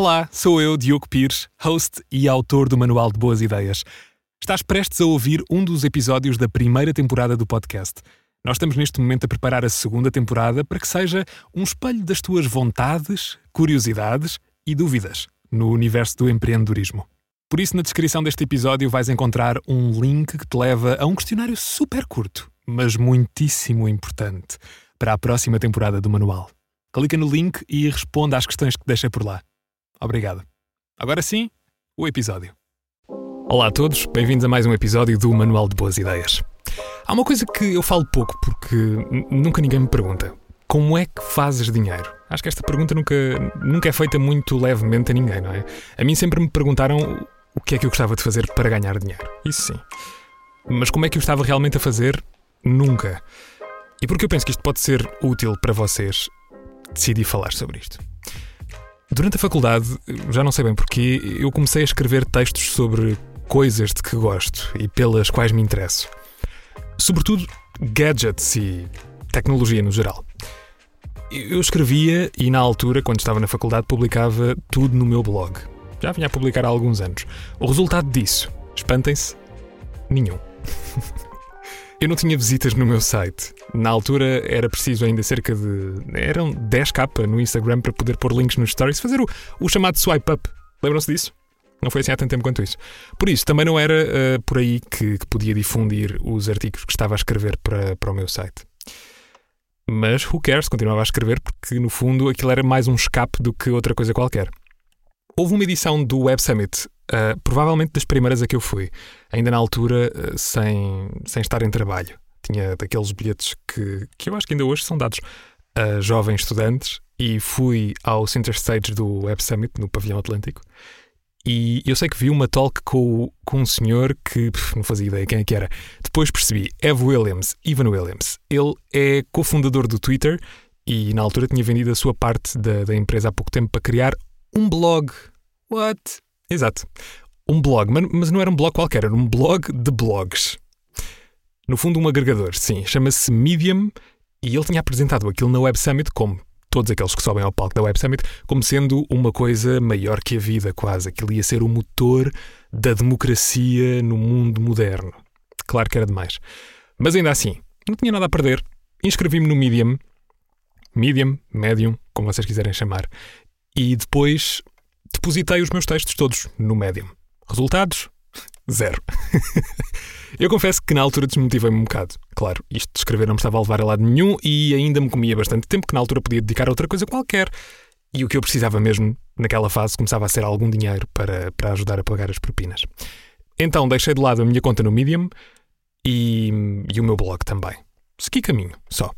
Olá, sou eu, Diogo Pires, host e autor do Manual de Boas Ideias. Estás prestes a ouvir um dos episódios da primeira temporada do podcast. Nós estamos neste momento a preparar a segunda temporada para que seja um espelho das tuas vontades, curiosidades e dúvidas no universo do empreendedorismo. Por isso, na descrição deste episódio vais encontrar um link que te leva a um questionário super curto, mas muitíssimo importante, para a próxima temporada do manual. Clica no link e responda às questões que deixei por lá. Obrigado. Agora sim, o episódio. Olá a todos, bem-vindos a mais um episódio do Manual de Boas Ideias. Há uma coisa que eu falo pouco porque nunca ninguém me pergunta. Como é que fazes dinheiro? Acho que esta pergunta nunca, nunca é feita muito levemente a ninguém, não é? A mim sempre me perguntaram o que é que eu gostava de fazer para ganhar dinheiro. Isso sim. Mas como é que eu estava realmente a fazer? Nunca. E porque eu penso que isto pode ser útil para vocês, decidi falar sobre isto. Durante a faculdade, já não sei bem porquê, eu comecei a escrever textos sobre coisas de que gosto e pelas quais me interesso. Sobretudo gadgets e tecnologia no geral. Eu escrevia e, na altura, quando estava na faculdade, publicava tudo no meu blog. Já vinha a publicar há alguns anos. O resultado disso, espantem-se, nenhum. Eu não tinha visitas no meu site. Na altura era preciso ainda cerca de. eram 10k no Instagram para poder pôr links nos stories, fazer o, o chamado swipe up. Lembram-se disso? Não foi assim há tanto tempo quanto isso. Por isso, também não era uh, por aí que, que, podia difundir os artigos que estava a escrever para, para o meu site. Mas who cares? Continuava a escrever porque, no fundo, aquilo era mais um escape do que outra coisa qualquer. Houve uma edição do Web Summit Uh, provavelmente das primeiras a que eu fui, ainda na altura uh, sem, sem estar em trabalho. Tinha daqueles bilhetes que, que eu acho que ainda hoje são dados a jovens estudantes e fui ao Center Stage do Web Summit no Pavilhão Atlântico. E eu sei que vi uma talk com, com um senhor que não fazia ideia quem é que era. Depois percebi, Ev Williams, Ivan Williams. Ele é cofundador do Twitter e na altura tinha vendido a sua parte da, da empresa há pouco tempo para criar um blog. What? Exato. Um blog, mas não era um blog qualquer, era um blog de blogs. No fundo, um agregador, sim. Chama-se Medium e ele tinha apresentado aquilo na Web Summit como todos aqueles que sobem ao palco da Web Summit, como sendo uma coisa maior que a vida, quase. Aquilo ia ser o motor da democracia no mundo moderno. Claro que era demais. Mas ainda assim, não tinha nada a perder. Inscrevi-me no Medium, Medium, Medium, como vocês quiserem chamar, e depois depositei os meus textos todos no Medium. Resultados? Zero. eu confesso que na altura desmotivei-me um bocado. Claro, isto de escrever não me estava a levar a lado nenhum e ainda me comia bastante tempo que na altura podia dedicar a outra coisa qualquer. E o que eu precisava mesmo naquela fase começava a ser algum dinheiro para, para ajudar a pagar as propinas. Então deixei de lado a minha conta no Medium e, e o meu blog também. Segui caminho, só.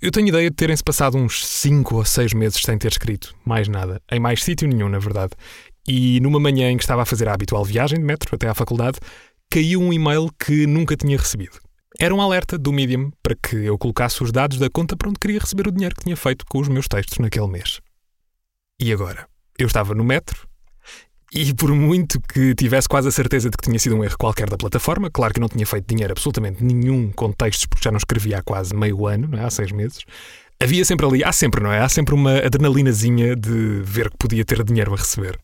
Eu tenho ideia de terem-se passado uns 5 ou 6 meses sem ter escrito mais nada, em mais sítio nenhum, na verdade. E numa manhã em que estava a fazer a habitual viagem de metro até à faculdade, caiu um e-mail que nunca tinha recebido. Era um alerta do Medium para que eu colocasse os dados da conta para onde queria receber o dinheiro que tinha feito com os meus textos naquele mês. E agora? Eu estava no metro, e por muito que tivesse quase a certeza de que tinha sido um erro qualquer da plataforma, claro que não tinha feito dinheiro absolutamente nenhum com textos, porque já não escrevia há quase meio ano, é? há seis meses, havia sempre ali, há sempre, não é? Há sempre uma adrenalinazinha de ver que podia ter dinheiro a receber.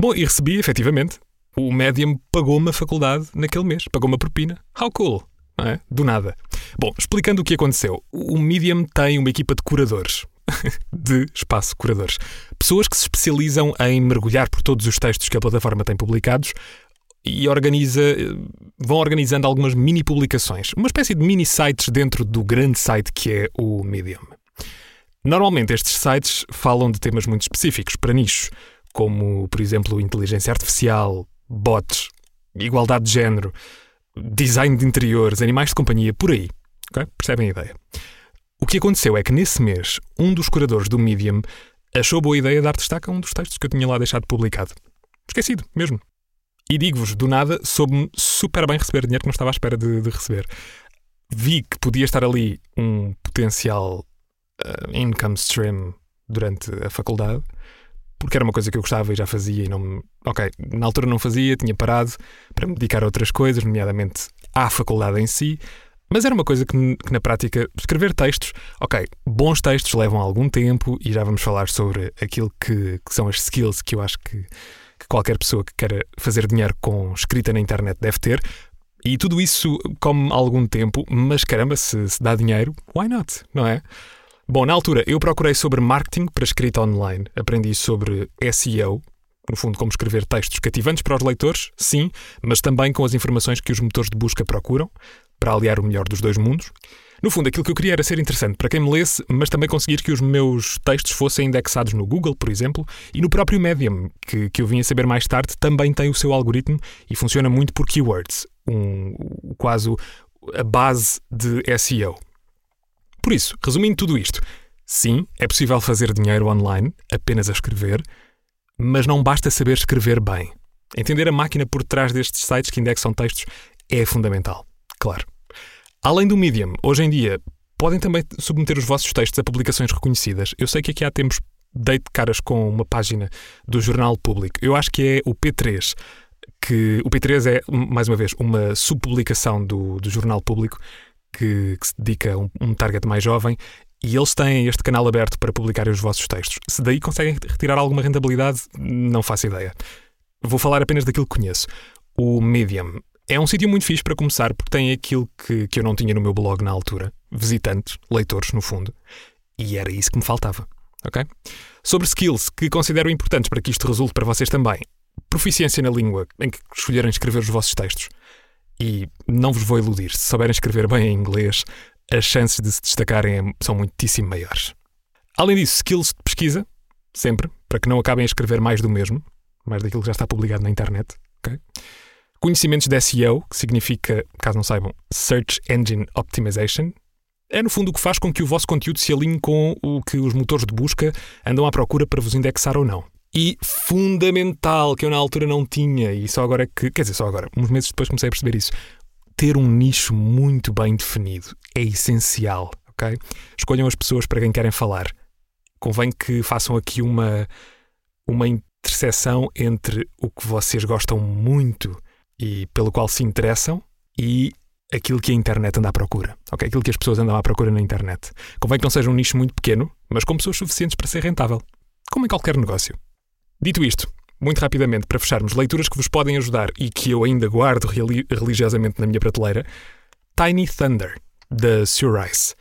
Bom, e recebi, efetivamente. O Medium pagou-me a faculdade naquele mês, pagou-me a propina. How cool! É? Do nada. Bom, explicando o que aconteceu. O Medium tem uma equipa de curadores. de espaço curadores. Pessoas que se especializam em mergulhar por todos os textos que a plataforma tem publicados e organiza, vão organizando algumas mini publicações, uma espécie de mini sites dentro do grande site que é o Medium. Normalmente estes sites falam de temas muito específicos para nichos, como, por exemplo, inteligência artificial, bots, igualdade de género, design de interiores, animais de companhia, por aí. Okay? Percebem a ideia? O que aconteceu é que nesse mês, um dos curadores do Medium achou boa ideia dar destaque a um dos textos que eu tinha lá deixado publicado. Esquecido, mesmo. E digo-vos, do nada, soube-me super bem receber dinheiro que não estava à espera de, de receber. Vi que podia estar ali um potencial uh, income stream durante a faculdade, porque era uma coisa que eu gostava e já fazia e não me... Ok, na altura não fazia, tinha parado para me dedicar a outras coisas, nomeadamente à faculdade em si, Mas era uma coisa que, que, na prática, escrever textos, ok, bons textos levam algum tempo e já vamos falar sobre aquilo que, que são as skills que eu acho que, que, qualquer pessoa que queira fazer dinheiro com escrita na internet deve ter. E tudo isso come algum tempo, mas caramba, se, se dá dinheiro, why not? Não é? Bom, na altura eu procurei sobre marketing para escrita online, aprendi sobre SEO, no fundo, como escrever textos cativantes para os leitores, sim, mas também com as informações que os motores de busca procuram, para aliar o melhor dos dois mundos. No fundo, aquilo que eu queria era ser interessante para quem me lesse, mas também conseguir que os meus textos fossem indexados no Google, por exemplo, e no próprio Medium, que, que eu vim a saber mais tarde, também tem o seu algoritmo e funciona muito por keywords, um, quase a base de SEO. Por isso, resumindo tudo isto, sim, é possível fazer dinheiro online apenas a escrever, mas não basta saber escrever bem. Entender a máquina por trás destes sites que indexam textos é fundamental, claro. Além do Medium, hoje em dia, podem também submeter os vossos textos a publicações reconhecidas. Eu sei que aqui há tempos dei de caras com uma página do Jornal Público. Eu acho que é o P3, que o P3 é, mais uma vez, uma subpublicação do, do Jornal Público que, que se dedica a um, um target mais jovem e eles têm este canal aberto para publicarem os vossos textos. Se daí conseguem retirar alguma rentabilidade, não faço ideia. Vou falar apenas daquilo que conheço. O Medium é um sítio muito fixe para começar porque tem aquilo que, que eu não tinha no meu blog na altura: visitantes, leitores, no fundo. E era isso que me faltava. Ok? Sobre skills que considero importantes para que isto resulte para vocês também. Proficiência na língua em que escolherem escrever os vossos textos. E não vos vou iludir, se souberem escrever bem em inglês, as chances de se destacarem são muitíssimo maiores. Além disso, skills de pesquisa, sempre, para que não acabem a escrever mais do mesmo, mais daquilo que já está publicado na internet. Okay? Conhecimentos de SEO, que significa, caso não saibam, Search Engine Optimization. É no fundo o que faz com que o vosso conteúdo se alinhe com o que os motores de busca andam à procura para vos indexar ou não. E fundamental, que eu na altura não tinha, e só agora que, quer dizer, só agora, uns meses depois comecei a perceber isso. Ter um nicho muito bem definido é essencial, ok? Escolham as pessoas para quem querem falar. Convém que façam aqui uma, uma interseção entre o que vocês gostam muito e pelo qual se interessam e aquilo que a internet anda à procura, ok? Aquilo que as pessoas andam à procura na internet. Convém que não seja um nicho muito pequeno, mas com pessoas suficientes para ser rentável, como em qualquer negócio. Dito isto, muito rapidamente, para fecharmos, leituras que vos podem ajudar e que eu ainda guardo religiosamente na minha prateleira, Tiny Thunder, da Sue Rice.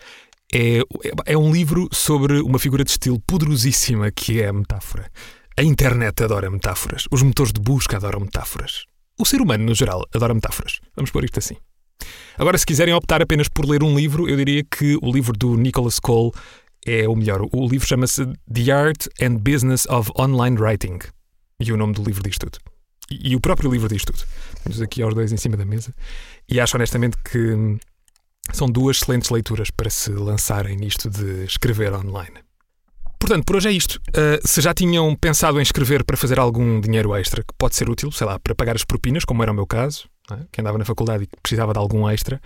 É, é um livro sobre uma figura de estilo poderosíssima que é a metáfora. A internet adora metáforas. Os motores de busca adoram metáforas. O ser humano, no geral, adora metáforas. Vamos pôr isto assim. Agora, se quiserem optar apenas por ler um livro, eu diria que o livro do Nicholas Cole é o melhor. O livro chama-se The Art and Business of Online Writing. E o nome do livro diz tudo. E, e o próprio livro diz tudo. Temos aqui aos dois em cima da mesa. E acho honestamente que são duas excelentes leituras para se lançarem nisto de escrever online. Portanto, por hoje é isto. Uh, se já tinham pensado em escrever para fazer algum dinheiro extra que pode ser útil, sei lá, para pagar as propinas, como era o meu caso, é? que andava na faculdade e precisava de algum extra,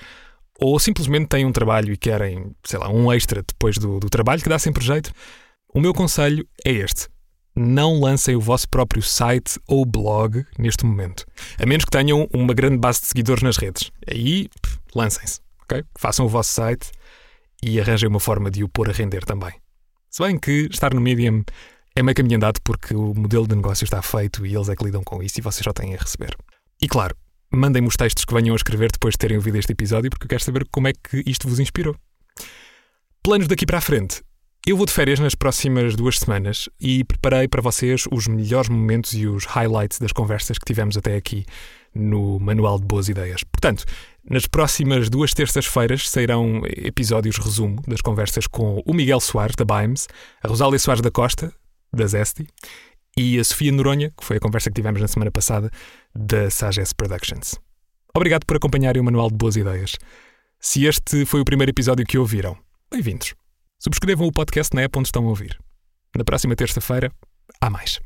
ou simplesmente têm um trabalho e querem, sei lá, um extra depois do, do trabalho, que dá sempre jeito, o meu conselho é este. Não lancem o vosso próprio site ou blog neste momento. A menos que tenham uma grande base de seguidores nas redes. Aí, lancem-se. Okay? Façam o vosso site e arranjem uma forma de o pôr a render também. Se bem que estar no Medium é meio caminho andado porque o modelo de negócio está feito e eles é que lidam com isso e vocês só têm a receber. E claro, mandem-me os textos que venham a escrever depois de terem ouvido este episódio, porque eu quero saber como é que isto vos inspirou. Planos daqui para a frente. Eu vou de férias nas próximas duas semanas e preparei para vocês os melhores momentos e os highlights das conversas que tivemos até aqui no Manual de Boas Ideias. Portanto, nas próximas duas terças-feiras sairão episódios resumo das conversas com o Miguel Soares, da Bimes, a Rosália Soares da Costa, da Zesti, e a Sofia Noronha, que foi a conversa que tivemos na semana passada, da Sages Productions. Obrigado por acompanharem o Manual de Boas Ideias. Se este foi o primeiro episódio que ouviram, bem-vindos. Subscrevam o podcast na app onde estão a ouvir. Na próxima terça-feira, há mais.